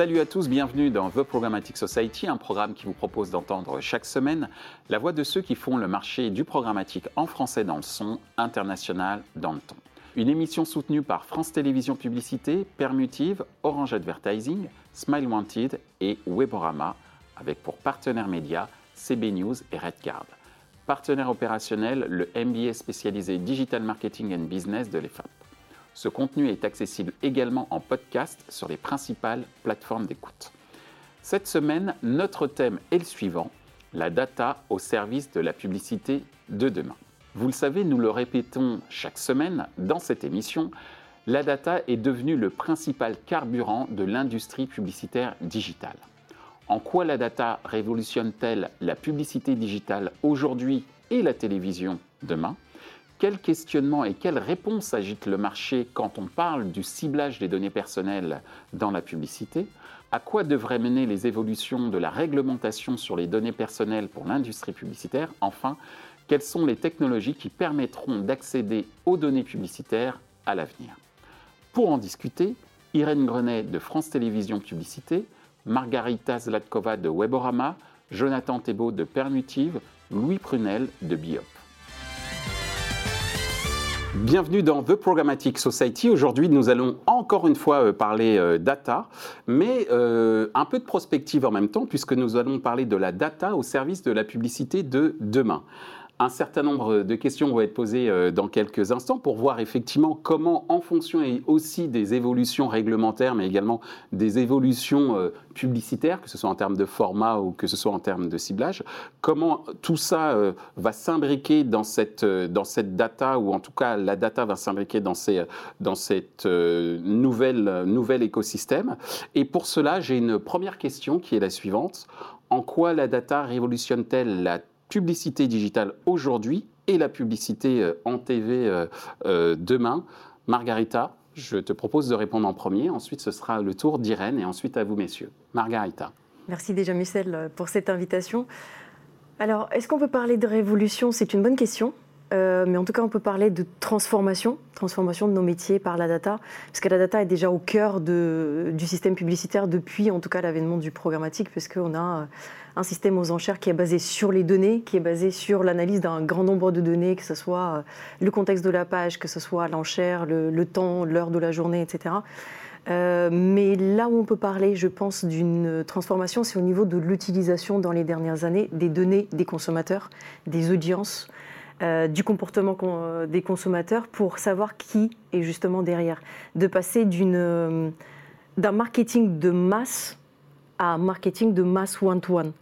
Salut à tous, bienvenue dans The Programmatic Society, un programme qui vous propose d'entendre chaque semaine la voix de ceux qui font le marché du programmatique en français dans le son, international dans le ton. Une émission soutenue par France Télévisions Publicité, Permutive, Orange Advertising, Smile Wanted et Weborama, avec pour partenaires médias CB News et Redcard. Partenaire opérationnel, le MBA spécialisé Digital Marketing and Business de l'EFAP. Ce contenu est accessible également en podcast sur les principales plateformes d'écoute. Cette semaine, notre thème est le suivant, la data au service de la publicité de demain. Vous le savez, nous le répétons chaque semaine dans cette émission, la data est devenue le principal carburant de l'industrie publicitaire digitale. En quoi la data révolutionne-t-elle la publicité digitale aujourd'hui et la télévision demain? Quels questionnements et quelles réponses agite le marché quand on parle du ciblage des données personnelles dans la publicité? À quoi devraient mener les évolutions de la réglementation sur les données personnelles pour l'industrie publicitaire? Enfin, quelles sont les technologies qui permettront d'accéder aux données publicitaires à l'avenir? Pour en discuter, Irène Grenet de France Télévisions Publicité, Margarita Zlatkova de Weborama, Jonathan Thébault de Permutive, Louis Prunel de Biop. Bienvenue dans The Programmatic Society. Aujourd'hui, nous allons encore une fois euh, parler euh, data, mais euh, un peu de prospective en même temps, puisque nous allons parler de la data au service de la publicité de demain. Un certain nombre de questions vont être posées euh, dans quelques instants pour voir effectivement comment, en fonction et aussi des évolutions réglementaires, mais également des évolutions euh, publicitaires, que ce soit en termes de format ou que ce soit en termes de ciblage, comment tout ça euh, va s'imbriquer dans cette, dans cette data, ou en tout cas la data va s'imbriquer dans, ces, dans cette nouvelle, nouvel écosystème. Et pour cela, j'ai une première question qui est la suivante. En quoi la data révolutionne-t-elle la publicité digitale aujourd'hui et la publicité euh, en TV euh, euh, demain. Margarita, je te propose de répondre en premier. Ensuite, ce sera le tour d'Irène et ensuite à vous, messieurs. Margarita. Merci déjà, Michel, pour cette invitation. Alors, est-ce qu'on peut parler de révolution? C'est une bonne question. Mais en tout cas, on peut parler de transformation, transformation de nos métiers par la data, parce que la data est déjà au cœur du système publicitaire depuis, en tout cas, l'avènement du programmatique, puisqu'on a un système aux enchères qui est basé sur les données, qui est basé sur l'analyse d'un grand nombre de données, que ce soit euh, le contexte de la page, que ce soit l'enchère, le, temps, l'heure de la journée, etc. Euh, mais là où on peut parler, je pense, d'une transformation, c'est au niveau de l'utilisation dans les dernières années des données des consommateurs, des audiences, euh, du comportement des consommateurs pour savoir qui est justement derrière. De passer d'un marketing de masse à un marketing de masse one-to-one.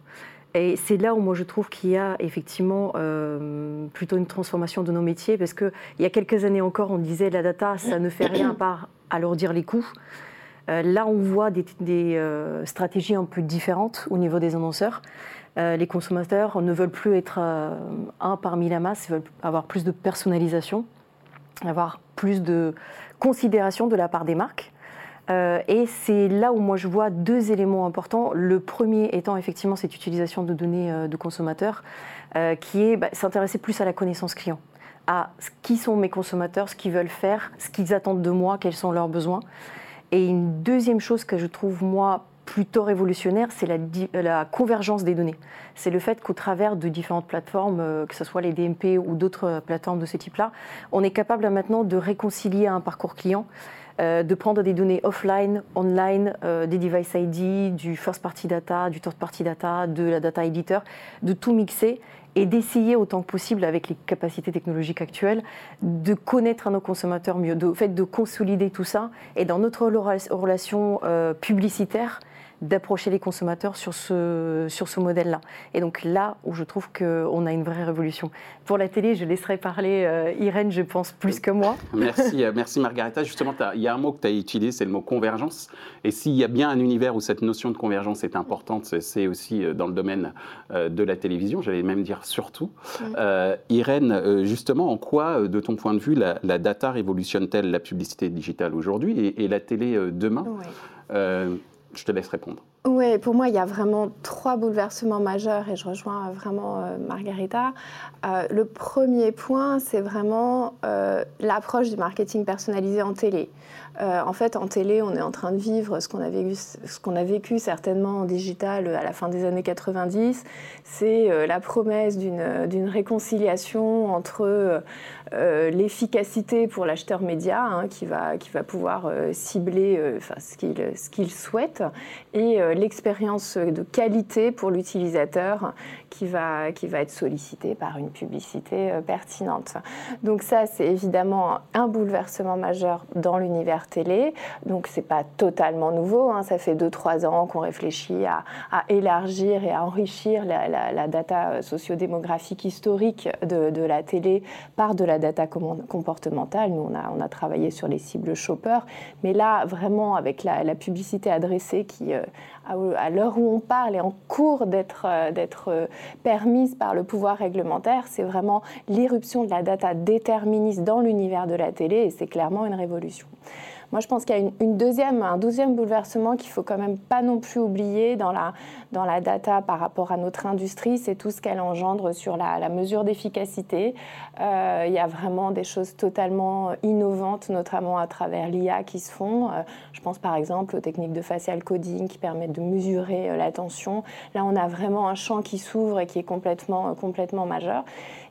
Et c'est là où moi je trouve qu'il y a effectivement euh, plutôt une transformation de nos métiers, parce qu'il y a quelques années encore, on disait la data, ça ne fait rien à alourdir les coûts. Euh, là, on voit des, euh, stratégies un peu différentes au niveau des annonceurs. les consommateurs ne veulent plus être un parmi la masse, ils veulent avoir plus de personnalisation, avoir plus de considération de la part des marques. Euh, et c'est là où moi je vois deux éléments importants. Le premier étant effectivement cette utilisation de données euh, de consommateurs, euh, qui est bah, s'intéresser plus à la connaissance client, à qui sont mes consommateurs, ce qu'ils veulent faire, ce qu'ils attendent de moi, quels sont leurs besoins. Et une deuxième chose que je trouve moi plutôt révolutionnaire, c'est la, convergence des données. C'est le fait qu'au travers de différentes plateformes, que ce soit les DMP ou d'autres plateformes de ce type-là, on est capable maintenant de réconcilier un parcours client euh, de prendre des données offline, online, euh, des device ID, du first party data, du third party data, de la data editor, de tout mixer et d'essayer autant que possible avec les capacités technologiques actuelles de connaître nos consommateurs mieux, de fait de consolider tout ça. Et dans notre relation euh, publicitaire d'approcher les consommateurs sur ce, sur ce modèle-là. Et donc là où je trouve qu'on a une vraie révolution. Pour la télé, je laisserai parler euh, Irène, je pense, plus que moi. Merci, euh, merci Margareta. Justement, il y a un mot que tu as utilisé, c'est le mot convergence. Et s'il y a bien un univers où cette notion de convergence est importante, c'est aussi euh, dans le domaine de la télévision, j'allais même dire surtout. Irène, justement, en quoi, de ton point de vue, la, data révolutionne-t-elle la publicité digitale aujourd'hui et, la télé demain? Je te laisse répondre. Oui, pour moi, il y a vraiment trois bouleversements majeurs et je rejoins vraiment Margarita. le premier point, c'est vraiment l'approche du marketing personnalisé en télé. Euh, en fait, en télé, on est en train de vivre ce qu'on a vécu, ce qu'on a vécu certainement en digital à la fin des années 90. C'est euh, la promesse d'une réconciliation entre euh, l'efficacité pour l'acheteur média, hein, qui, va, qui va pouvoir cibler ce qu'il souhaite, et l'expérience de qualité pour l'utilisateur qui va, qui va être sollicité par une publicité pertinente. Donc ça, c'est évidemment un bouleversement majeur dans l'univers télé. Donc c'est pas totalement nouveau. Hein. Ça fait 2-3 ans qu'on réfléchit à, élargir et à enrichir la, data sociodémographique historique de, la télé par de la data comportementale. Nous, on a, on a travaillé sur les cibles shoppers. Mais là, vraiment, avec la, publicité adressée qui, euh, à l'heure où on parle, est en cours d'être euh, euh, permise par le pouvoir réglementaire, c'est vraiment l'irruption de la data déterministe dans l'univers de la télé et c'est clairement une révolution. Moi, je pense qu'il y a une, deuxième, un deuxième bouleversement qu'il faut quand même pas non plus oublier dans la, dans la data par rapport à notre industrie, c'est tout ce qu'elle engendre sur la, mesure d'efficacité. Euh, il y a vraiment des choses totalement innovantes, notamment à travers l'IA qui se font. Euh, je pense par exemple aux techniques de facial coding qui permettent de mesurer euh, l'attention. Là, on a vraiment un champ qui s'ouvre et qui est complètement, complètement majeur.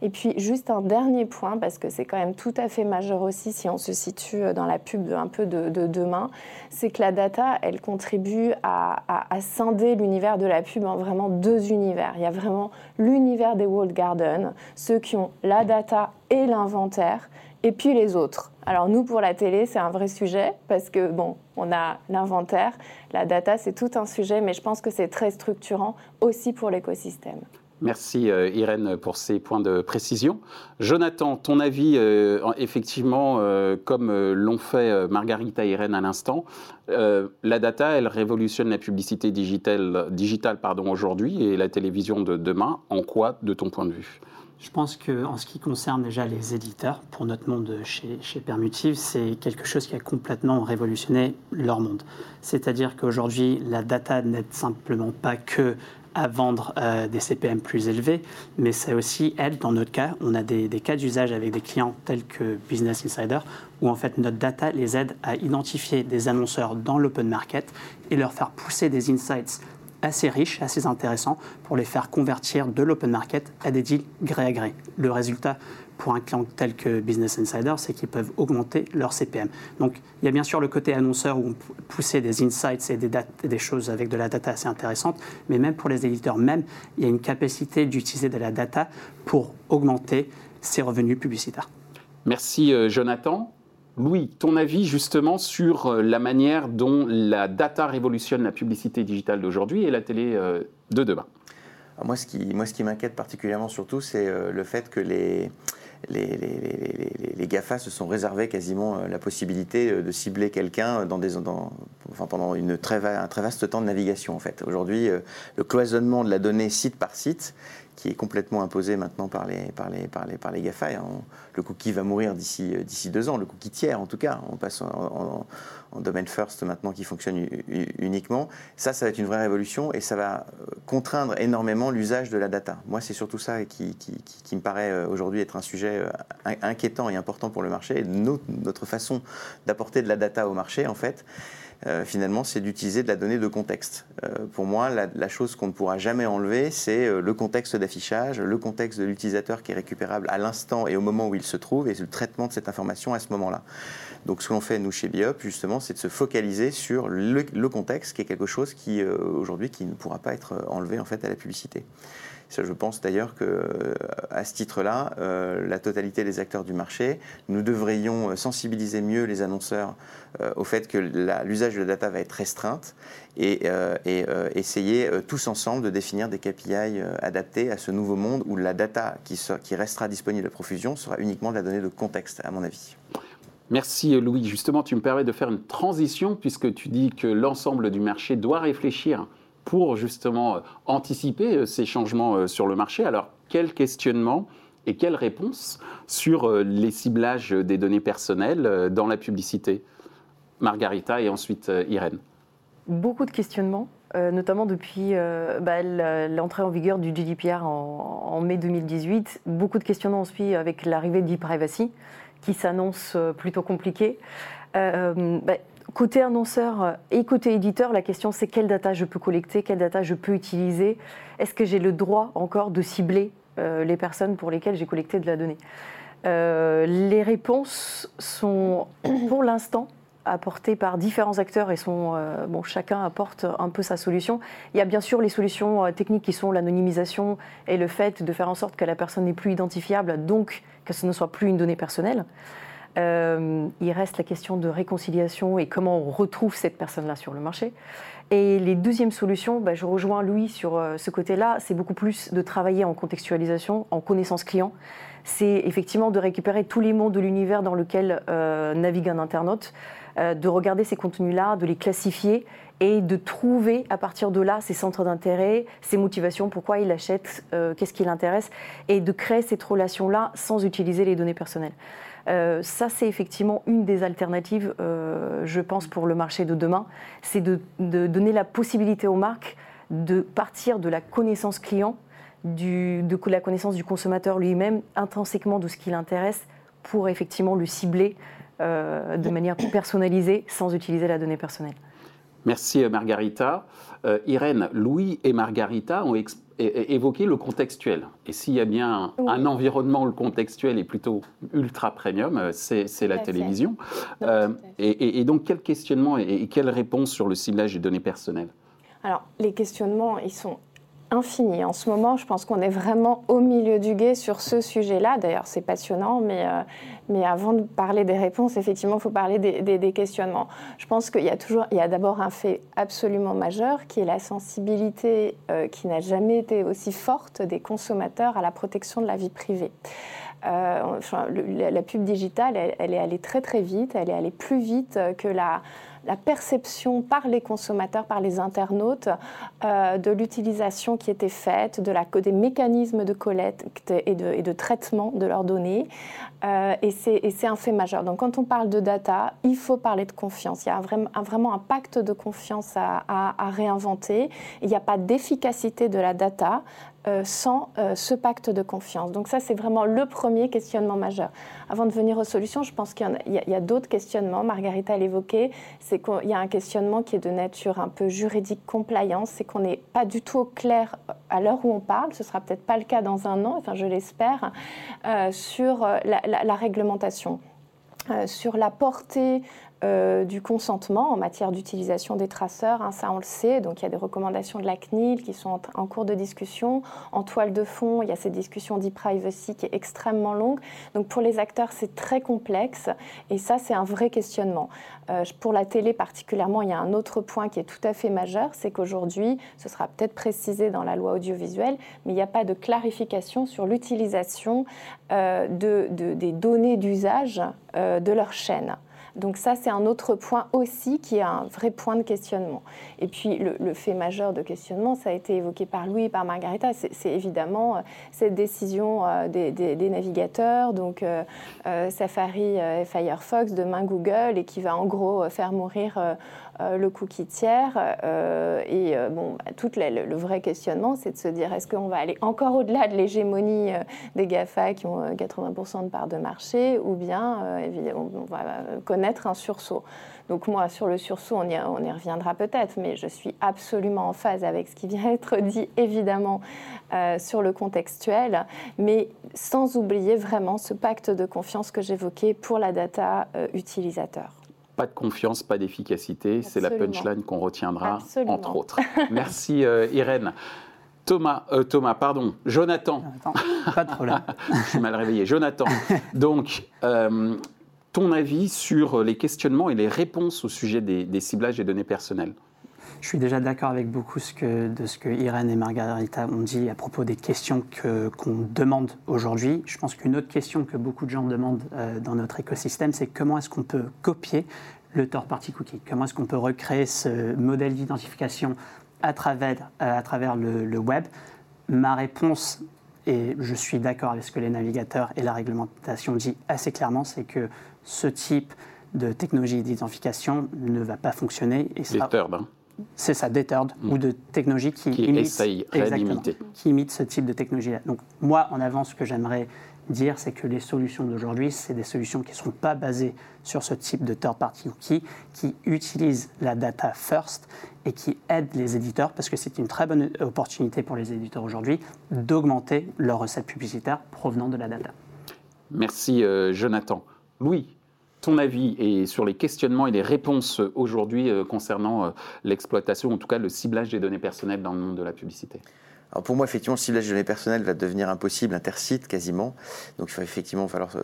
Et puis, juste un dernier point, parce que c'est quand même tout à fait majeur aussi si on se situe dans la pub un peu de, demain, c'est que la data, elle contribue à, scinder l'univers de la pub en vraiment deux univers. Il y a vraiment l'univers des walled gardens, ceux qui ont la data et l'inventaire, et puis les autres. Alors nous, pour la télé, c'est un vrai sujet parce que, bon, on a l'inventaire, la data, c'est tout un sujet, mais je pense que c'est très structurant aussi pour l'écosystème. Merci euh, Irène pour ces points de précision. Jonathan, ton avis, euh, effectivement, euh, comme l'ont fait Margarita et Irène à l'instant, la data, elle révolutionne la publicité digitale, digitale pardon, aujourd'hui et la télévision de demain. En quoi, de ton point de vue? Je pense qu'en ce qui concerne déjà les éditeurs, pour notre monde chez, chez Permutive, c'est quelque chose qui a complètement révolutionné leur monde. C'est-à-dire qu'aujourd'hui, la data n'aide simplement pas que à vendre euh, des CPM plus élevés, mais ça aussi aide, dans notre cas, on a des, cas d'usage avec des clients tels que Business Insider, où en fait notre data les aide à identifier des annonceurs dans l'open market et leur faire pousser des insights assez riches, assez intéressants, pour les faire convertir de l'open market à des deals gré à gré. Le résultat, pour un client tel que Business Insider, c'est qu'ils peuvent augmenter leur CPM. Donc il y a bien sûr le côté annonceur où on poussait des insights et des, des choses avec de la data assez intéressantes, mais même pour les éditeurs même, il y a une capacité d'utiliser de la data pour augmenter ses revenus publicitaires. Merci euh, Jonathan. Louis, ton avis justement sur euh, la manière dont la data révolutionne la publicité digitale d'aujourd'hui et la télé euh, de demain? Moi, ce qui, moi, ce qui m'inquiète particulièrement surtout, c'est le fait que les, les, GAFA se sont réservés quasiment euh, la possibilité euh, de cibler quelqu'un pendant une un très vaste temps de navigation. En fait. Aujourd'hui, euh, le cloisonnement de la donnée site par site, qui est complètement imposé maintenant par les, par les, par les, par les GAFA, le cookie va mourir d'ici deux ans, le cookie tiers en tout cas, on passe en, domaine first maintenant qui fonctionne uniquement. Ça, ça va être une vraie révolution et ça va euh, contraindre énormément l'usage de la data. Moi, c'est surtout ça qui, me paraît euh, aujourd'hui être un sujet euh, inquiétant et important pour le marché. notre façon d'apporter de la data au marché, en fait, finalement, c'est d'utiliser de la donnée de contexte. pour moi, la, chose qu'on ne pourra jamais enlever, c'est le contexte d'affichage, le contexte de l'utilisateur qui est récupérable à l'instant et au moment où il se trouve, et le traitement de cette information à ce moment-là. Donc ce que l'on fait, nous, chez Biop, justement, c'est de se focaliser sur le, contexte, qui est quelque chose qui, euh, aujourd'hui, qui ne pourra pas être enlevé, en fait, à la publicité. Je pense d'ailleurs que, euh, à ce titre-là, euh, la totalité des acteurs du marché, nous devrions sensibiliser mieux les annonceurs au fait que l'usage de la data va être restreinte et, essayer tous ensemble de définir des KPI adaptés à ce nouveau monde où la data qui, qui restera disponible à profusion sera uniquement de la donnée de contexte, à mon avis. Merci Louis. Justement, tu me permets de faire une transition puisque tu dis que l'ensemble du marché doit réfléchir pour justement euh, anticiper euh, ces changements euh, sur le marché. Alors, quel questionnement et quelle réponse sur les ciblages des données personnelles dans la publicité? Margarita et ensuite Irène. Beaucoup de questionnements notamment depuis bah, l'entrée en vigueur du GDPR en, mai 2018. Beaucoup de questionnements suit avec l'arrivée d'e-privacy, qui s'annonce plutôt compliqué. Bah, côté annonceur et côté éditeur, la question c'est quelle data je peux collecter, quelle data je peux utiliser? Est-ce que j'ai le droit encore de cibler les personnes pour lesquelles j'ai collecté de la donnée? Les réponses sont pour l'instant apportées par différents acteurs et sont, euh, bon, chacun apporte un peu sa solution. Il y a bien sûr les solutions euh, techniques qui sont l'anonymisation et le fait de faire en sorte que la personne n'est plus identifiable, donc que ce ne soit plus une donnée personnelle. Euh, il reste la question de réconciliation et comment on retrouve cette personne-là sur le marché. Et les deuxièmes solutions, bah, je rejoins Louis sur ce côté-là, c'est beaucoup plus de travailler en contextualisation, en connaissance client. C'est effectivement de récupérer tous les mots de l'univers dans lequel navigue un internaute, euh, de regarder ces contenus-là, de les classifier et de trouver à partir de là ses centres d'intérêt, ses motivations, pourquoi il achète, euh, qu'est-ce qui l'intéresse, et de créer cette relation-là sans utiliser les données personnelles. Euh, ça, c'est effectivement une des alternatives, je pense, pour le marché de demain. C'est de, donner la possibilité aux marques de partir de la connaissance client, de la connaissance du consommateur lui-même, intrinsèquement de ce qui l'intéresse, pour effectivement le cibler euh, de manière personnalisée sans utiliser la donnée personnelle. Merci euh, Margarita. Euh, Irène, Louis et Margarita ont évoqué le contextuel. Et s'il y a bien un, environnement où le contextuel est plutôt ultra premium, c'est la télévision. et, donc, quel questionnement et, quelle réponse sur le ciblage des données personnelles? Alors, les questionnements, ils sont infini. En ce moment, je pense qu'on est vraiment au milieu du guet sur ce sujet-là. D'ailleurs, c'est passionnant, mais, euh, mais avant de parler des réponses, effectivement, il faut parler des, questionnements. Je pense qu'il y a toujours, il y a d'abord un fait absolument majeur qui est la sensibilité euh, qui n'a jamais été aussi forte des consommateurs à la protection de la vie privée. Euh, la, pub digitale, elle, est allée très très vite, elle est allée plus vite que la, la perception par les consommateurs, par les internautes, euh, de l'utilisation qui était faite, de la, des mécanismes de collecte et de, traitement de leurs données. Euh, et c'est un fait majeur. Donc quand on parle de data, il faut parler de confiance. Il y a vraiment un pacte de confiance à, réinventer. Il n'y a pas d'efficacité de la data sans euh, ce pacte de confiance. Donc ça, c'est vraiment le premier questionnement majeur. Avant de venir aux solutions, je pense qu'il y, a, d'autres questionnements. Margarita l'évoquait, c'est qu'il y a un questionnement qui est de nature un peu juridique, compliance, c'est qu'on n'est pas du tout clair à l'heure où on parle, ce sera peut-être pas le cas dans un an, enfin je l'espère, euh, sur la, réglementation. sur la portée euh, du consentement en matière d'utilisation des traceurs, hein, ça on le sait. Donc il y a des recommandations de la CNIL qui sont en, cours de discussion. En toile de fond, il y a cette discussion d'e-privacy qui est extrêmement longue. Donc pour les acteurs, c'est très complexe et ça c'est un vrai questionnement. Euh, pour la télé particulièrement, il y a un autre point qui est tout à fait majeur, c'est qu'aujourd'hui, ce sera peut-être précisé dans la loi audiovisuelle, mais il n'y a pas de clarification sur l'utilisation euh, des données d'usage de leur chaîne. Donc ça, c'est un autre point aussi qui est un vrai point de questionnement. Et puis le, fait majeur de questionnement, ça a été évoqué par Louis et par Margarita, c'est évidemment euh, cette décision euh, des, navigateurs, donc euh, Safari et Firefox, demain Google, et qui va en gros faire mourir le cookie tiers. Euh, et euh, bon, bah, tout le, vrai questionnement, c'est de se dire est-ce qu'on va aller encore au-delà de l'hégémonie des GAFA qui ont 80% de part de marché, ou bien on va connaître un sursaut. Donc moi, sur le sursaut, on y, on y reviendra peut-être, mais je suis absolument en phase avec ce qui vient d'être dit, évidemment, sur le contextuel, mais sans oublier vraiment ce pacte de confiance que j'évoquais pour la data utilisateur pas de confiance, pas d'efficacité. C'est la punchline qu'on retiendra, entre autres. Merci euh, Irène. Thomas, euh, Thomas, pardon, Jonathan. pas de problème. Je suis mal réveillé. Jonathan, donc, euh, ton avis sur les questionnements et les réponses au sujet des, ciblages des données personnelles? Je suis déjà d'accord avec beaucoup de ce que Irène et Margarita ont dit à propos des questions qu'on demande aujourd'hui. Je pense qu'une autre question que beaucoup de gens demandent euh, dans notre écosystème, c'est comment est-ce qu'on peut copier le third party cookie? Comment est-ce qu'on peut recréer ce modèle d'identification à travers, euh, le, web? Ma réponse, et je suis d'accord avec ce que les navigateurs et la réglementation disent assez clairement, c'est que ce type de technologie d'identification ne va pas fonctionner. Les c'est ça, deterred, Mm. ou de technologie qui, Qui imite, essaye, qui imite ce type de technologie-là. Donc moi, en avant, ce que j'aimerais dire, c'est que les solutions d'aujourd'hui, c'est des solutions qui ne sont pas basées sur ce type de third-party cookie, qui utilisent la data first et qui aident les éditeurs, parce que c'est une très bonne opportunité pour les éditeurs aujourd'hui, d'augmenter leurs recettes publicitaires provenant de la data. Merci euh, Jonathan. Louis, ton avis et sur les questionnements et les réponses aujourd'hui euh, concernant euh, l'exploitation, en tout cas le ciblage des données personnelles dans le monde de la publicité? Alors pour moi, effectivement, le ciblage de données personnelles va devenir impossible, intercite quasiment. Donc il va effectivement falloir se,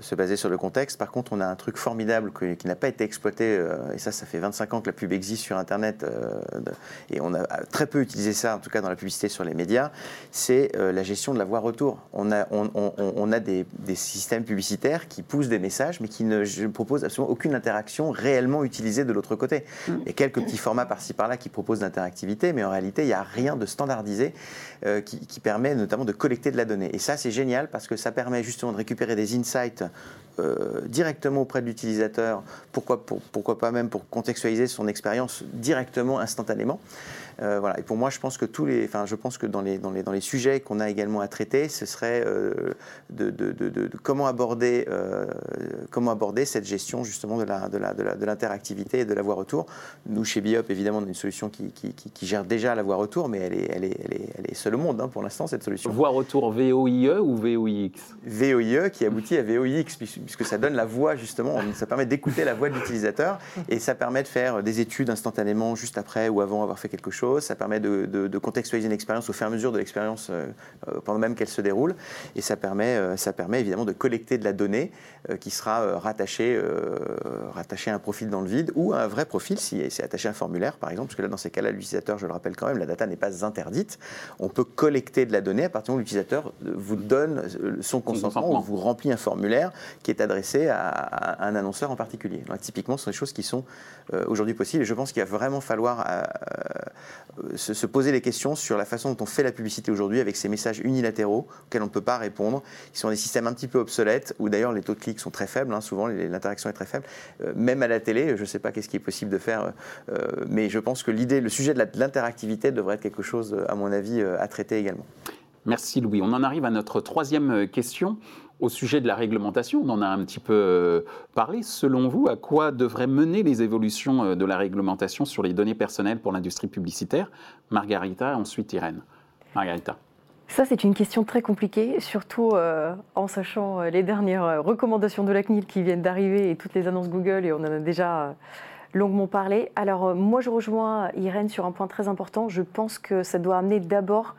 se baser sur le contexte. Par contre, on a un truc formidable qui n'a pas été exploité, euh, et ça, ça fait 25 ans que la pub existe sur Internet, euh, et on a très peu utilisé ça, en tout cas dans la publicité sur les médias, c'est euh, la gestion de la voie retour. On a, on, on- on a des, des systèmes publicitaires qui poussent des messages, mais qui ne proposent absolument aucune interaction réellement utilisée de l'autre côté. Il y a quelques petits formats par-ci par-là qui proposent d'interactivité, mais en réalité, il n'y a rien de standardisé euh, qui, permet notamment de collecter de la donnée. Et ça, c'est génial parce que ça permet justement de récupérer des insights euh, directement auprès de l'utilisateur, pourquoi, pour- pourquoi pas même pour contextualiser son expérience directement, instantanément. Euh, voilà. Et pour moi, je pense que tous les, enfin, je pense que dans les, dans les, dans les sujets qu'on a également à traiter, ce serait euh, de, de- de- de- de comment aborder, euh, comment aborder cette gestion justement de la, de la, de la- de l'interactivité et de la voie retour. Nous, chez Biop, évidemment, on a une solution qui, qui- qui- qui gère déjà la voie retour, mais elle est, elle est, elle est, elle est seule au monde hein, pour l'instant cette solution. Voix retour VOIE ou VOIX VOIE qui aboutit à VOIX, puis- puisque ça donne la voix justement, ça permet d'écouter la voix de l'utilisateur et ça permet de faire des études instantanément juste après ou avant avoir fait quelque chose. Ça permet de, de- de contextualiser une expérience au fur et à mesure de l'expérience euh, euh, pendant même qu'elle se déroule et ça permet, euh, ça permet évidemment de collecter de la donnée euh, qui sera rattachée, rattachée à un profil dans le vide ou à un vrai profil si c'est attaché à un formulaire par exemple, parce que là dans ces cas-là l'utilisateur, je le rappelle quand même, la data n'est pas interdite. On peut collecter de la donnée à partir du moment où l'utilisateur vous donne son consentement consentement. ou vous remplit un formulaire qui est adressé à, à un annonceur en particulier. Donc, typiquement, ce sont des choses qui sont aujourd'hui possibles et je pense qu'il va vraiment falloir se, se poser les questions sur la façon dont on fait la publicité aujourd'hui avec ces messages unilatéraux auxquels on ne peut pas répondre, qui sont des systèmes un petit peu obsolètes où d'ailleurs les taux de clics sont très faibles, hein, souvent l'interaction est très faible. Euh, même à la télé, je ne sais pas qu'est-ce qui est possible de faire, euh, mais je pense que l'idée, le sujet de l'interactivité devrait être quelque chose, à mon avis, euh, à traiter également. Merci Louis. On en arrive à notre troisième euh, question au sujet de la réglementation. On en a un petit peu euh, parlé. Selon vous, à quoi devraient mener les évolutions euh, de la réglementation sur les données personnelles pour l'industrie publicitaire? Margarita, ensuite Irène. Margarita. Ça, c'est une question très compliquée, surtout euh, en sachant les dernières recommandations de la CNIL qui viennent d'arriver et toutes les annonces Google, et on en a déjà longuement parlé. Alors, moi, je rejoins Irène sur un point très important. Je pense que ça doit amener d'abord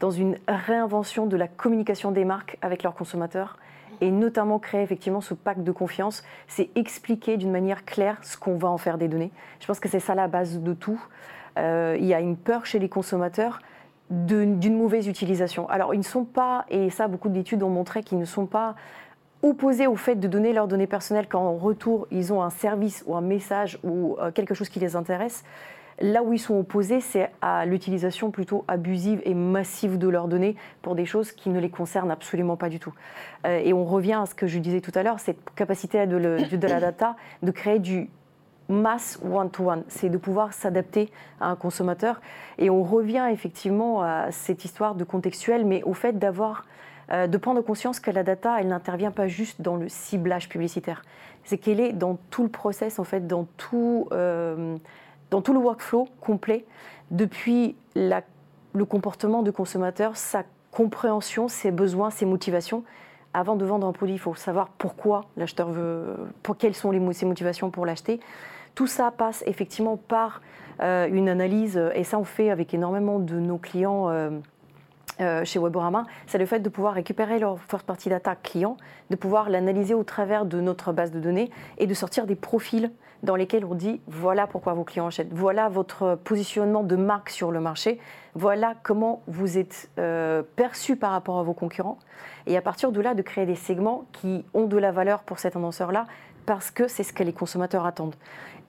dans une réinvention de la communication des marques avec leurs consommateurs et notamment créer effectivement ce pacte de confiance. C'est expliquer d'une manière claire ce qu'on va en faire des données. Je pense que c'est ça la base de tout. Euh, il y a une peur chez les consommateurs d'une mauvaise utilisation. Alors, ils ne sont pas, et ça, beaucoup d'études ont montré qu'ils ne sont pas opposés au fait de donner leurs données personnelles quand en retour, ils ont un service ou un message ou euh, quelque chose qui les intéresse. Là où ils sont opposés, c'est à l'utilisation plutôt abusive et massive de leurs données pour des choses qui ne les concernent absolument pas du tout. Euh, et on revient à ce que je disais tout à l'heure, cette capacité de, la data de créer du mass one-to-one, c'est de pouvoir s'adapter à un consommateur. Et on revient effectivement à cette histoire de contextuel, mais au fait d'avoir, euh, de prendre conscience que la data, elle n'intervient pas juste dans le ciblage publicitaire, c'est qu'elle est dans tout le process, en fait, dans tout, euh, dans tout le workflow complet, depuis le comportement du consommateur, sa compréhension, ses besoins, ses motivations. Avant de vendre un produit, il faut savoir pourquoi l'acheteur veut, quelles sont ses motivations pour l'acheter. Tout ça passe effectivement par euh, une analyse, euh, et ça on fait avec énormément de nos clients euh, chez Weborama, c'est le fait de pouvoir récupérer leur first party data client, de pouvoir l'analyser au travers de notre base de données et de sortir des profils dans lesquels on dit voilà pourquoi vos clients achètent, voilà votre positionnement de marque sur le marché, voilà comment vous êtes euh, perçu par rapport à vos concurrents. Et à partir de là, de créer des segments qui ont de la valeur pour cet annonceur-là parce que c'est ce que les consommateurs attendent.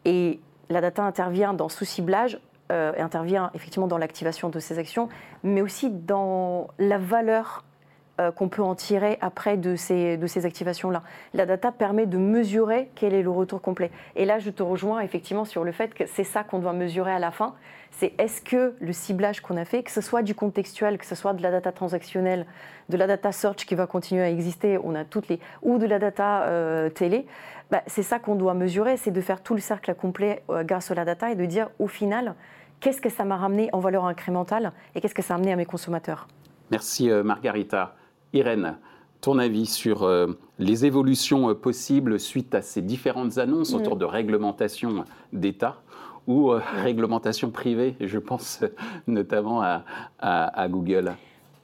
Et la data intervient dans ce ciblage, euh, intervient effectivement dans l'activation de ces actions, mais aussi dans la valeur euh, qu'on peut en tirer après de ces, de ces activations-là. La data permet de mesurer quel est le retour complet. Et là, je te rejoins effectivement sur le fait que c'est ça qu'on doit mesurer à la fin. C'est est-ce que le ciblage qu'on a fait, que ce soit du contextuel, que ce soit de la data transactionnelle, de la data search qui va continuer à exister, on a toutes les, ou de la data euh, télé, bah, c'est ça qu'on doit mesurer, c'est de faire tout le cercle complet euh, grâce à la data et de dire au final, qu'est-ce que ça m'a ramené en valeur incrémentale et qu'est-ce que ça a amené à mes consommateurs? Merci Margarita. Irène, ton avis sur euh, les évolutions euh, possibles suite à ces différentes annonces autour de réglementation d'État ou euh, réglementation privée, je pense notamment à Google?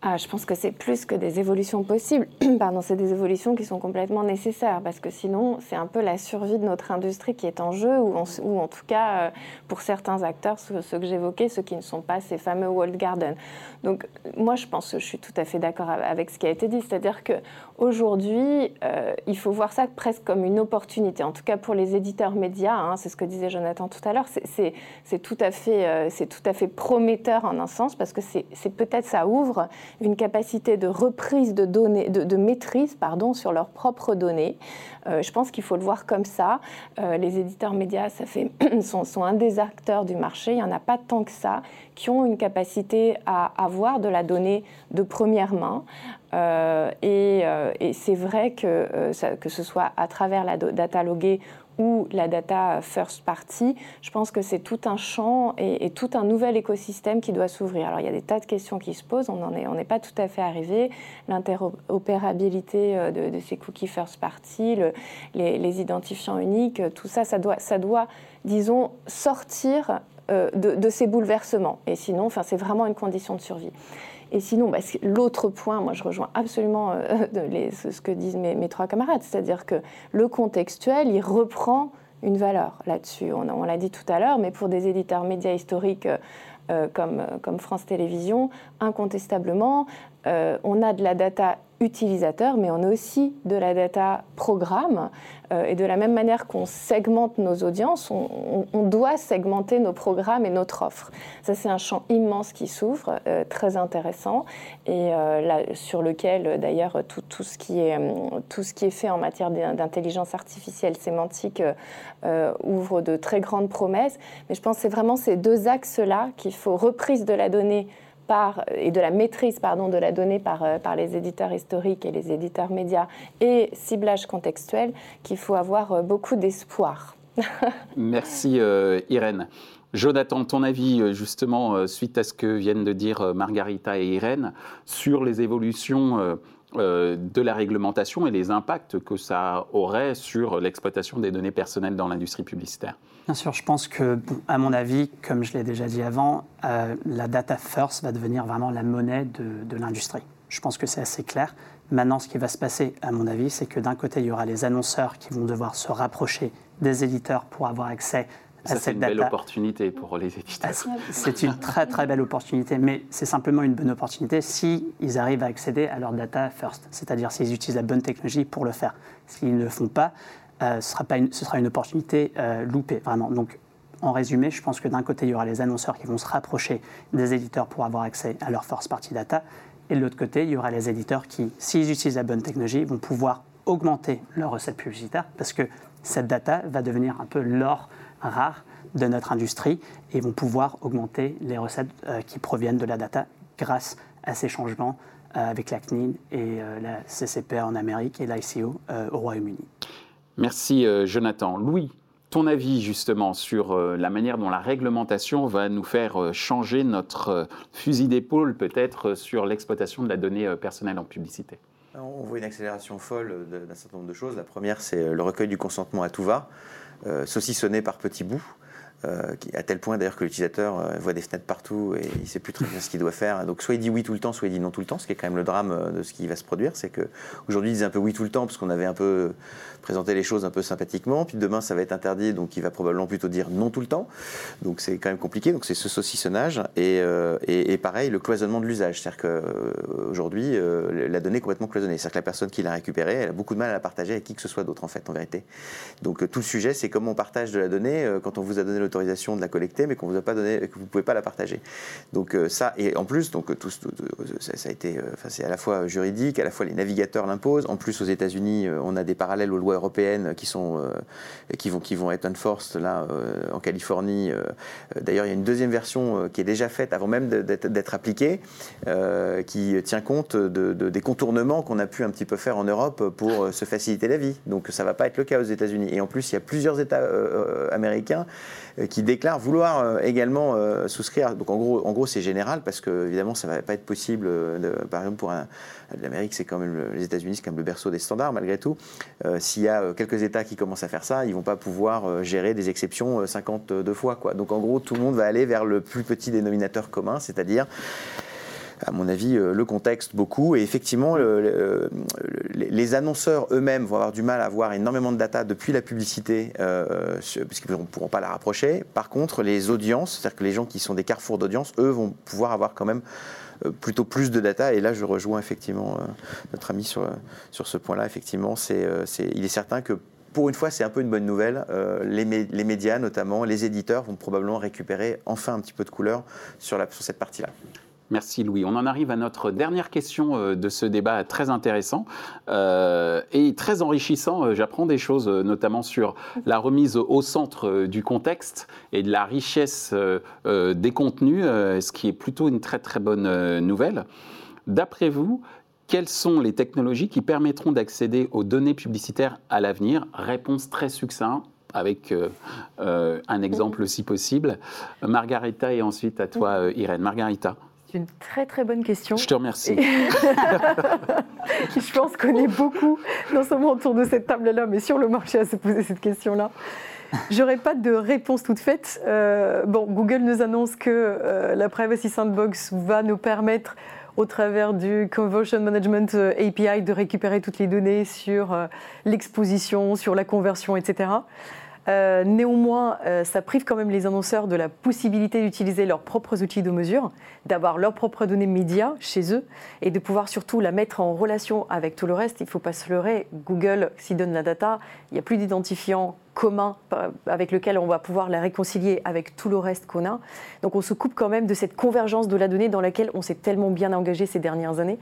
Ah, je pense que c'est plus que des évolutions possibles. Pardon, c'est des évolutions qui sont complètement nécessaires parce que sinon, c'est un peu la survie de notre industrie qui est en jeu ou, en, tout cas, euh, pour certains acteurs, ceux, que j'évoquais, ceux qui ne sont pas ces fameux walled garden. Donc, moi, je pense que je suis tout à fait d'accord avec ce qui a été dit. C'est-à-dire qu'aujourd'hui, euh, il faut voir ça presque comme une opportunité. En tout cas, pour les éditeurs médias, hein, c'est ce que disait Jonathan tout à l'heure, c'est tout, à fait, euh, tout à fait prometteur en un sens parce que c'est peut-être ça ouvre une capacité de reprise de données, de, maîtrise pardon, sur leurs propres données. Euh, je pense qu'il faut le voir comme ça. Euh, les éditeurs médias ça fait, sont, un des acteurs du marché. Il n'y en a pas tant que ça qui ont une capacité à avoir de la donnée de première main. Euh, et, c'est vrai que, que ce soit à travers la data loguée ou la data first party, je pense que c'est tout un champ et, tout un nouvel écosystème qui doit s'ouvrir. Alors il y a des tas de questions qui se posent, on n'est on pas tout à fait arrivé. L'interopérabilité euh, de, ces cookies first party, les, identifiants uniques, tout ça, ça doit, ça doit disons, sortir euh, de, de, ces bouleversements. Et sinon, c'est vraiment une condition de survie. Et sinon, bah, l'autre point, moi je rejoins absolument euh, ce que disent mes, trois camarades, c'est-à-dire que le contextuel, il reprend une valeur là-dessus. On, l'a dit tout à l'heure, mais pour des éditeurs médias historiques euh, euh, comme, comme, France Télévisions, incontestablement, on a de la data utilisateur, mais on a aussi de la data programme. Euh, et de la même manière qu'on segmente nos audiences, on, doit segmenter nos programmes et notre offre. Ça, c'est un champ immense qui s'ouvre, euh, très intéressant, et euh, sur lequel, d'ailleurs, tout, tout ce qui est fait en matière d'intelligence artificielle sémantique ouvre de très grandes promesses. Mais je pense que c'est vraiment ces deux axes-là qu'il faut reprise de la donnée et de la maîtrise de la donnée par, euh, par les éditeurs historiques et les éditeurs médias et ciblage contextuel qu'il faut avoir euh, beaucoup d'espoir. Merci euh, Irène. Jonathan, ton avis justement suite à ce que viennent de dire Margarita et Irène sur les évolutions de la réglementation et les impacts que ça aurait sur l'exploitation des données personnelles dans l'industrie publicitaire Bien sûr, je pense que, à mon avis, comme je l'ai déjà dit avant, euh, la data first va devenir vraiment la monnaie de, l'industrie. Je pense que c'est assez clair. Maintenant, ce qui va se passer, à mon avis, c'est que d'un côté, il y aura les annonceurs qui vont devoir se rapprocher des éditeurs pour avoir accès C'est une belle opportunité pour les éditeurs. Ah, c'est une très très belle opportunité, mais c'est simplement une bonne opportunité si ils arrivent à accéder à leur data first, c'est-à-dire s'ils utilisent la bonne technologie pour le faire. S'ils ne le font pas, euh, ce, sera pas une, ce sera une opportunité euh, loupée, vraiment. Donc, en résumé, je pense que d'un côté, il y aura les annonceurs qui vont se rapprocher des éditeurs pour avoir accès à leur first party data, et de l'autre côté, il y aura les éditeurs qui, s'ils utilisent la bonne technologie, vont pouvoir augmenter leur recette publicitaire, parce que cette data va devenir un peu l'or rare de notre industrie, et vont pouvoir augmenter les recettes euh, qui proviennent de la data grâce à ces changements avec la CNIL et la CCPA en Amérique et l'ICO au Royaume-Uni. Merci euh, Jonathan. Louis, ton avis justement sur euh, la manière dont la réglementation va nous faire euh, changer notre fusil d'épaule peut-être sur l'exploitation de la donnée personnelle en publicité? On voit une accélération folle d'un certain nombre de choses. La première, c'est le recueil du consentement à tout va, saucissonné par petits bouts. Euh, à tel point d'ailleurs que l'utilisateur euh, voit des fenêtres partout et il ne sait plus très bien ce qu'il doit faire. Donc soit il dit oui tout le temps, soit il dit non tout le temps, ce qui est quand même le drame euh, de ce qui va se produire. C'est qu'aujourd'hui il disait un peu oui tout le temps parce qu'on avait un peu présenté les choses un peu sympathiquement, puis demain ça va être interdit, donc il va probablement plutôt dire non tout le temps. Donc c'est quand même compliqué, donc c'est ce saucissonnage et, pareil le cloisonnement de l'usage. C'est-à-dire qu'aujourd'hui la donnée est complètement cloisonnée. C'est-à-dire que la personne qui l'a récupérée, elle a beaucoup de mal à la partager avec qui que ce soit d'autre en fait en vérité. Donc tout le sujet c'est comment on partage de la donnée quand on vous a donné le l'autorisation de la collecter, mais qu'on vous a pas donné, que vous pouvez pas la partager. Donc ça, et en plus, donc tout, ça, ça, a été, enfin c'est à la fois juridique, à la fois les navigateurs l'imposent. En plus, aux États-Unis, on a des parallèles aux lois européennes qui sont qui vont qui vont être enforced là en Californie. D'ailleurs, il y a une deuxième version qui est déjà faite avant même d'être appliquée, qui tient compte de, des contournements qu'on a pu un petit peu faire en Europe pour se faciliter la vie. Donc ça va pas être le cas aux États-Unis. Et en plus, il y a plusieurs États euh, euh, américains euh, qui déclarent vouloir également souscrire. Donc en gros, en gros c'est général parce que évidemment, ça ne va pas être possible. Par exemple, pour l'Amérique, c'est quand même les États-Unis, c'est quand même le berceau des standards malgré tout. S'il y a quelques États qui commencent à faire ça, ils vont pas pouvoir gérer des exceptions 52 fois. Quoi. Donc en gros, tout le monde va aller vers le plus petit dénominateur commun, c'est-à-dire à mon avis, euh, le contexte beaucoup. Et effectivement, les annonceurs eux-mêmes vont avoir du mal à avoir énormément de data depuis la publicité, euh, puisqu'ils ne pourront pas la rapprocher. Par contre, les audiences, c'est-à-dire que les gens qui sont des carrefours d'audience, eux, vont pouvoir avoir quand même euh, plutôt plus de data. Et là, je rejoins effectivement notre ami sur, sur ce point-là. Effectivement, c'est, il est certain que pour une fois, c'est un peu une bonne nouvelle. les, médias, notamment, les éditeurs, vont probablement récupérer enfin un petit peu de couleur sur cette partie-là. Merci Louis. On en arrive à notre dernière question euh, de ce débat très intéressant euh, et très enrichissant. Euh, j'apprends des choses, notamment sur la remise au centre du contexte et de la richesse des contenus, ce qui est plutôt une très très bonne nouvelle. D'après vous, quelles sont les technologies qui permettront d'accéder aux données publicitaires à l'avenir? Réponse très succincte avec un exemple si possible. Margarita et ensuite à toi Irène. Margarita. C'est une très très bonne question. Je te remercie. je pense qu'on est beaucoup, non seulement autour de cette table-là, mais sur le marché à se poser cette question-là. J'aurais pas de réponse toute faite. Euh, bon, Google nous annonce que euh, la Privacy Sandbox va nous permettre, au travers du Conversion Management euh, API, de récupérer toutes les données sur l'exposition, sur la conversion, etc. Euh, néanmoins, euh, ça prive quand même les annonceurs de la possibilité d'utiliser leurs propres outils de mesure, d'avoir leurs propres données médias chez eux et de pouvoir surtout la mettre en relation avec tout le reste. Il ne faut pas se leurrer, Google s'y donne la data, il n'y a plus d'identifiant commun euh, avec lequel on va pouvoir la réconcilier avec tout le reste qu'on a. Donc on se coupe quand même de cette convergence de la donnée dans laquelle on s'est tellement bien engagé ces dernières années.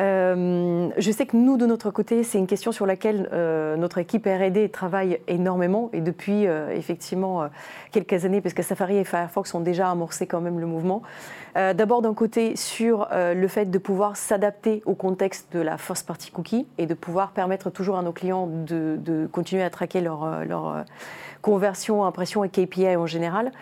Euh, je sais que nous, de notre côté, c'est une question sur laquelle euh, notre équipe R&D travaille énormément et depuis euh, effectivement quelques années, parce que Safari et Firefox ont déjà amorcé quand même le mouvement. D'abord d'un côté sur le fait de pouvoir s'adapter au contexte de la first party cookie et de pouvoir permettre toujours à nos clients de, continuer à traquer leur conversion, impression et KPI en général.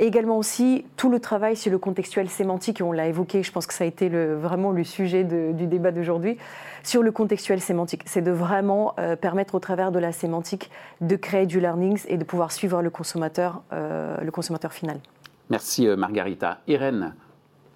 Et également aussi tout le travail sur le contextuel sémantique, et on l'a évoqué, je pense que ça a été vraiment le sujet du débat d'aujourd'hui, sur le contextuel sémantique. C'est de vraiment euh, permettre au travers de la sémantique de créer du learnings et de pouvoir suivre le consommateur, euh, final. Merci euh, Margarita. Irène,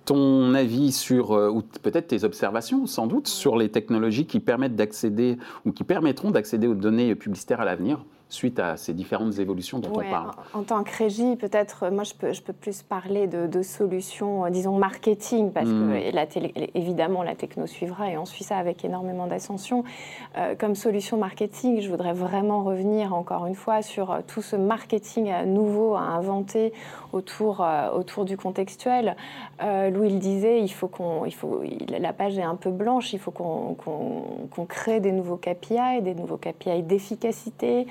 ton avis sur, ou peut-être tes observations sans doute, sur les technologies qui permettent d'accéder ou qui permettront d'accéder aux données publicitaires à l'avenir? Suite à ces différentes évolutions dont on parle En, tant que régie, peut-être, moi, je peux, je peux plus parler de, solutions, euh, disons, marketing, parce que hmm. la évidemment, la techno suivra et on suit ça avec énormément d'ascension. Euh, comme solution marketing, je voudrais vraiment revenir encore une fois sur euh, tout ce marketing nouveau à inventer autour, autour du contextuel. Louis le disait, il faut qu'on, il faut, la page est un peu blanche, il faut qu'on crée des nouveaux KPI, des nouveaux KPI d'efficacité.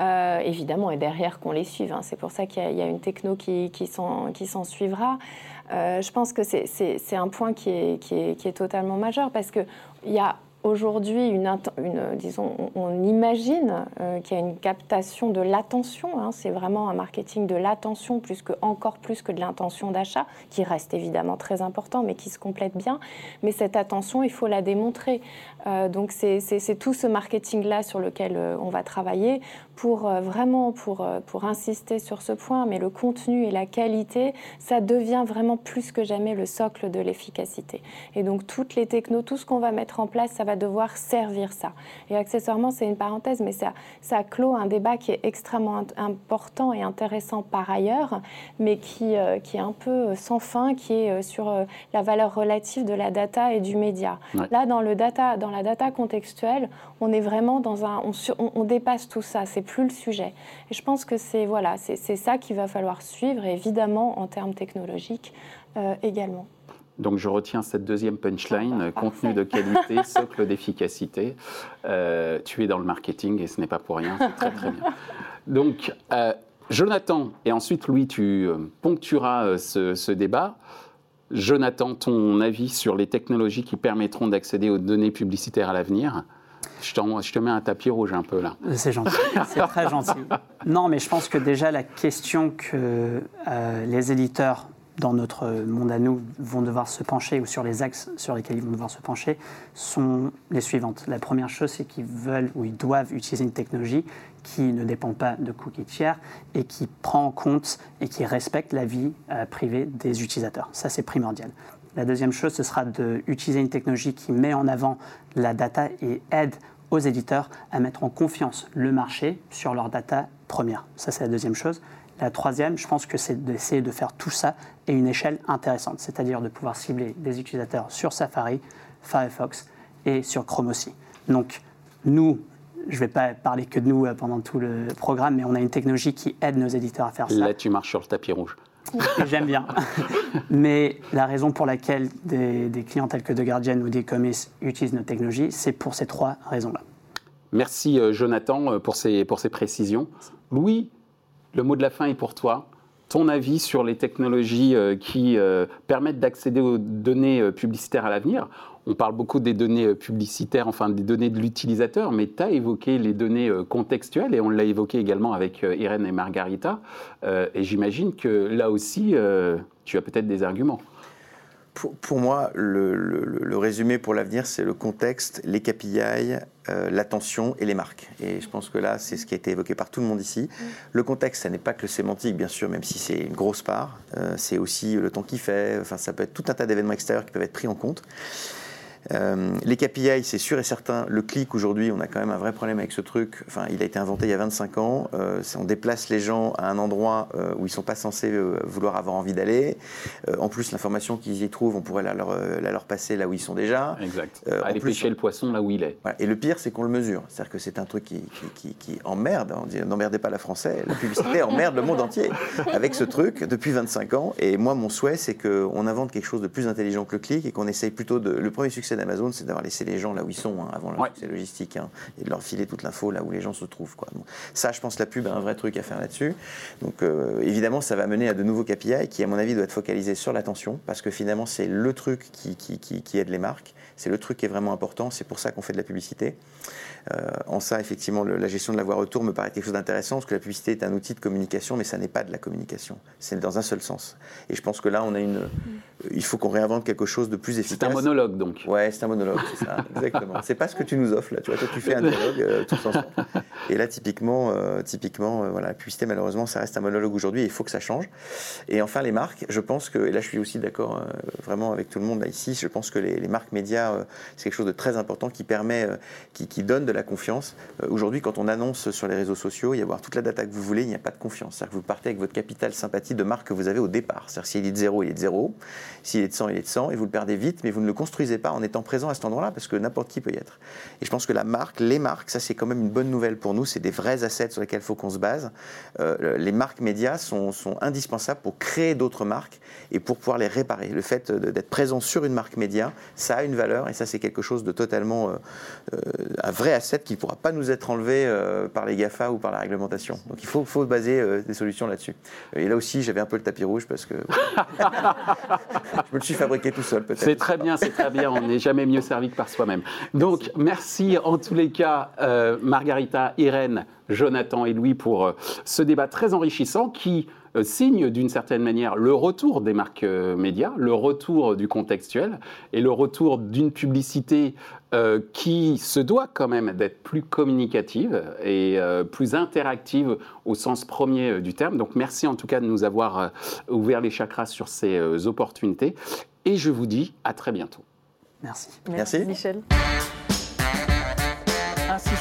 Euh, évidemment, et derrière qu'on les suive. Hein. C'est pour ça qu'il y, a une techno qui, s'en suivra. Euh, je pense que c'est un point qui est, qui est, qui est totalement majeur parce qu'il y a aujourd'hui, une, disons, on, imagine euh, qu'il y a une captation de l'attention. Hein. c'est vraiment un marketing de l'attention plus que encore plus que de l'intention d'achat, qui reste évidemment très important, mais qui se complète bien. Mais cette attention, il faut la démontrer. Euh, donc c'est tout ce marketing-là sur lequel euh, on va travailler pour vraiment pour, pour insister sur ce point. Mais le contenu et la qualité, ça devient vraiment plus que jamais le socle de l'efficacité. Et donc toutes les technos, tout ce qu'on va mettre en place, ça va va devoir servir ça. Et accessoirement, c'est une parenthèse, mais ça, ça clôt un débat qui est extrêmement important et intéressant par ailleurs, mais qui, euh, qui est un peu sans fin, qui est euh, sur euh, la valeur relative de la data et du média. Là, dans, le data, dans la data contextuelle, on est vraiment dans un... On, on, dépasse tout ça, c'est plus le sujet. Et je pense que c'est voilà, c'est ça qu'il va falloir suivre, évidemment en termes technologiques également. Donc je retiens cette deuxième punchline, contenu de qualité, socle d'efficacité. Euh, tu es dans le marketing et ce n'est pas pour rien, c'est très très bien. Donc euh, Jonathan, et ensuite Louis, tu euh, ponctueras ce, débat. Jonathan, ton avis sur les technologies qui permettront d'accéder aux données publicitaires à l'avenir? Je, je, te mets un tapis rouge un peu là. C'est gentil, c'est très gentil. Non, mais je pense que déjà la question que les éditeurs dans notre monde à nous, vont devoir se pencher, ou sur les axes sur lesquels ils vont devoir se pencher, sont les suivantes. La première chose, c'est qu'ils veulent ou ils doivent utiliser une technologie qui ne dépend pas de cookies tiers et qui prend en compte et qui respecte la vie euh, privée des utilisateurs. Ça, c'est primordial. La deuxième chose, ce sera d'utiliser une technologie qui met en avant la data et aide aux éditeurs à mettre en confiance le marché sur leur data première. Ça, c'est la deuxième chose. La troisième, je pense que c'est d'essayer de faire tout ça à une échelle intéressante, c'est-à-dire de pouvoir cibler des utilisateurs sur Safari, Firefox et sur Chrome aussi. Donc, nous, je ne vais pas parler que de nous euh, pendant tout le programme, mais on a une technologie qui aide nos éditeurs à faire ça. Là, tu marches sur le tapis rouge. J'aime bien. mais la raison pour laquelle des, clients tels que The Guardian ou des Commerce utilisent nos technologies, c'est pour ces trois raisons-là. Merci euh, Jonathan euh, pour ces, pour ces précisions. Louis, le mot de la fin est pour toi. Ton avis sur les technologies euh, qui euh, permettent d'accéder aux données euh, publicitaires à l'avenir on parle beaucoup des données publicitaires, enfin des données de l'utilisateur, mais tu as évoqué les données contextuelles et on l'a évoqué également avec Irène et Margarita. Et j'imagine que là aussi, tu as peut-être des arguments. Pour, moi, le, résumé pour l'avenir, c'est le contexte, les KPI, euh, l'attention et les marques. Et je pense que là, c'est ce qui a été évoqué par tout le monde ici. Le contexte, ça n'est pas que le sémantique, bien sûr, même si c'est une grosse part. Euh, c'est aussi le temps qu'il fait. Enfin, ça peut être tout un tas d'événements extérieurs qui peuvent être pris en compte. Euh, les KPI, c'est sûr et certain. Le clic, aujourd'hui, on a quand même un vrai problème avec ce truc. Enfin, il a été inventé il y a 25 ans. Euh, on déplace les gens à un endroit euh, où ils ne sont pas censés vouloir avoir envie d'aller. en plus, l'information qu'ils y trouvent, on pourrait la leur, la leur, passer là où ils sont déjà. Exact. Aller pêcher le poisson là où il est. Et le pire, c'est qu'on le mesure. C'est-à-dire que c'est un truc qui, qui, qui, emmerde. On dit n'emmerdez pas la Français. La publicité emmerde le monde entier avec ce truc depuis 25 ans. Et moi, mon souhait, c'est qu'on invente quelque chose de plus intelligent que le clic et qu'on essaye plutôt de. Le premier succès d'Amazon, c'est d'avoir laissé les gens là où ils sont hein, avant le succès logistique hein, et de leur filer toute l'info là où les gens se trouvent. Quoi. ça, je pense, la pub a un vrai truc à faire là-dessus. Donc, euh, évidemment, ça va mener à de nouveaux KPI qui, à mon avis, doivent être focalisés sur l'attention parce que finalement, c'est le truc qui, qui, qui aide les marques. C'est le truc qui est vraiment important. C'est pour ça qu'on fait de la publicité. Euh, en ça, effectivement, la gestion de la voie retour me paraît quelque chose d'intéressant, parce que la publicité est un outil de communication, mais ça n'est pas de la communication. C'est dans un seul sens. Et je pense que là, on a une. Il faut qu'on réinvente quelque chose de plus efficace. C'est un monologue, donc. Ouais, c'est un monologue, c'est ça, exactement. C'est pas ce que tu nous offres là. Tu vois, toi, tu fais un dialogue euh, tous ensemble. Et là, typiquement, euh, typiquement, voilà, la publicité, malheureusement, ça reste un monologue aujourd'hui. Il faut que ça change. Et enfin, les marques. Je pense que, et là, je suis aussi d'accord vraiment avec tout le monde là ici. Je pense que les, marques médias, c'est quelque chose de très important qui permet, qui, qui donne de la confiance. Euh, aujourd'hui, quand on annonce sur les réseaux sociaux, il y a avoir toute la data que vous voulez, il n'y a pas de confiance. C'est-à-dire que vous partez avec votre capital sympathie de marque que vous avez au départ. C'est-à-dire s'il est de 0, il est de 0. S'il est de 100, il est de 100. Et vous le perdez vite, mais vous ne le construisez pas en étant présent à cet endroit-là parce que n'importe qui peut y être. Et je pense que la marque, les marques, ça c'est quand même une bonne nouvelle pour nous. C'est des vrais assets sur lesquels il faut qu'on se base. Euh, les marques médias sont, sont indispensables pour créer d'autres marques et pour pouvoir les réparer. Le fait d'être présent sur une marque média, ça a une valeur et ça c'est quelque chose de totalement euh, un vrai asset qui ne pourra pas nous être enlevé euh, par les GAFA ou par la réglementation. Donc il faut, faut baser euh, des solutions là-dessus. Et là aussi, j'avais un peu le tapis rouge parce que je me le suis fabriqué tout seul peut-être. C'est très bien, c'est très bien. On n'est jamais mieux servi que par soi-même. Donc merci en tous les cas, euh, Margarita, Irène, Jonathan et Louis pour ce débat très enrichissant qui euh, signe d'une certaine manière le retour des marques euh, médias, le retour du contextuel et le retour d'une publicité euh, qui se doit quand même d'être plus communicative et plus interactive au sens premier du terme. Donc merci en tout cas de nous avoir ouvert les chakras sur ces opportunités et je vous dis à très bientôt. Merci. Merci, Michel.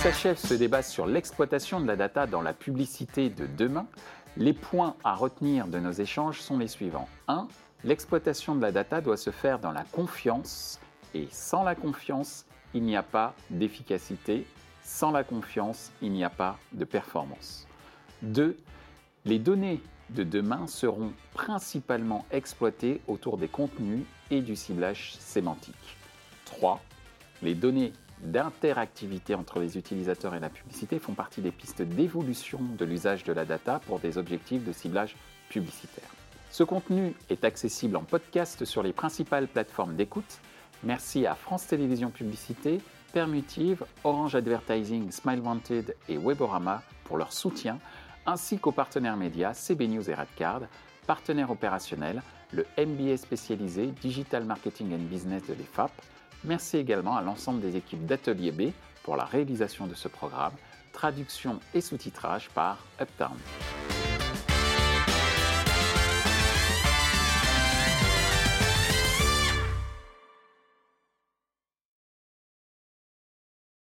s'achève ce débat sur l'exploitation de la data dans la publicité de demain. Les points à retenir de nos échanges sont les suivants. 1. L'exploitation de la data doit se faire dans la confiance et sans la confiance, il n'y a pas d'efficacité. Sans la confiance, il n'y a pas de performance. 2. Les données de demain seront principalement exploitées autour des contenus et du ciblage sémantique. 3. Les données d'interactivité entre les utilisateurs et la publicité font partie des pistes d'évolution de l'usage de la data pour des objectifs de ciblage publicitaire. Ce contenu est accessible en podcast sur les principales plateformes d'écoute. Merci à France Télévisions Publicité, Permutive, Orange Advertising, Smile Wanted et Weborama pour leur soutien, ainsi qu'aux partenaires médias CB News et Radcard, partenaires opérationnels, le MBA spécialisé Digital Marketing and Business de l'EFAP. Merci également à l'ensemble des équipes d'Atelier B pour la réalisation de ce programme, traduction et sous-titrage par Uptown.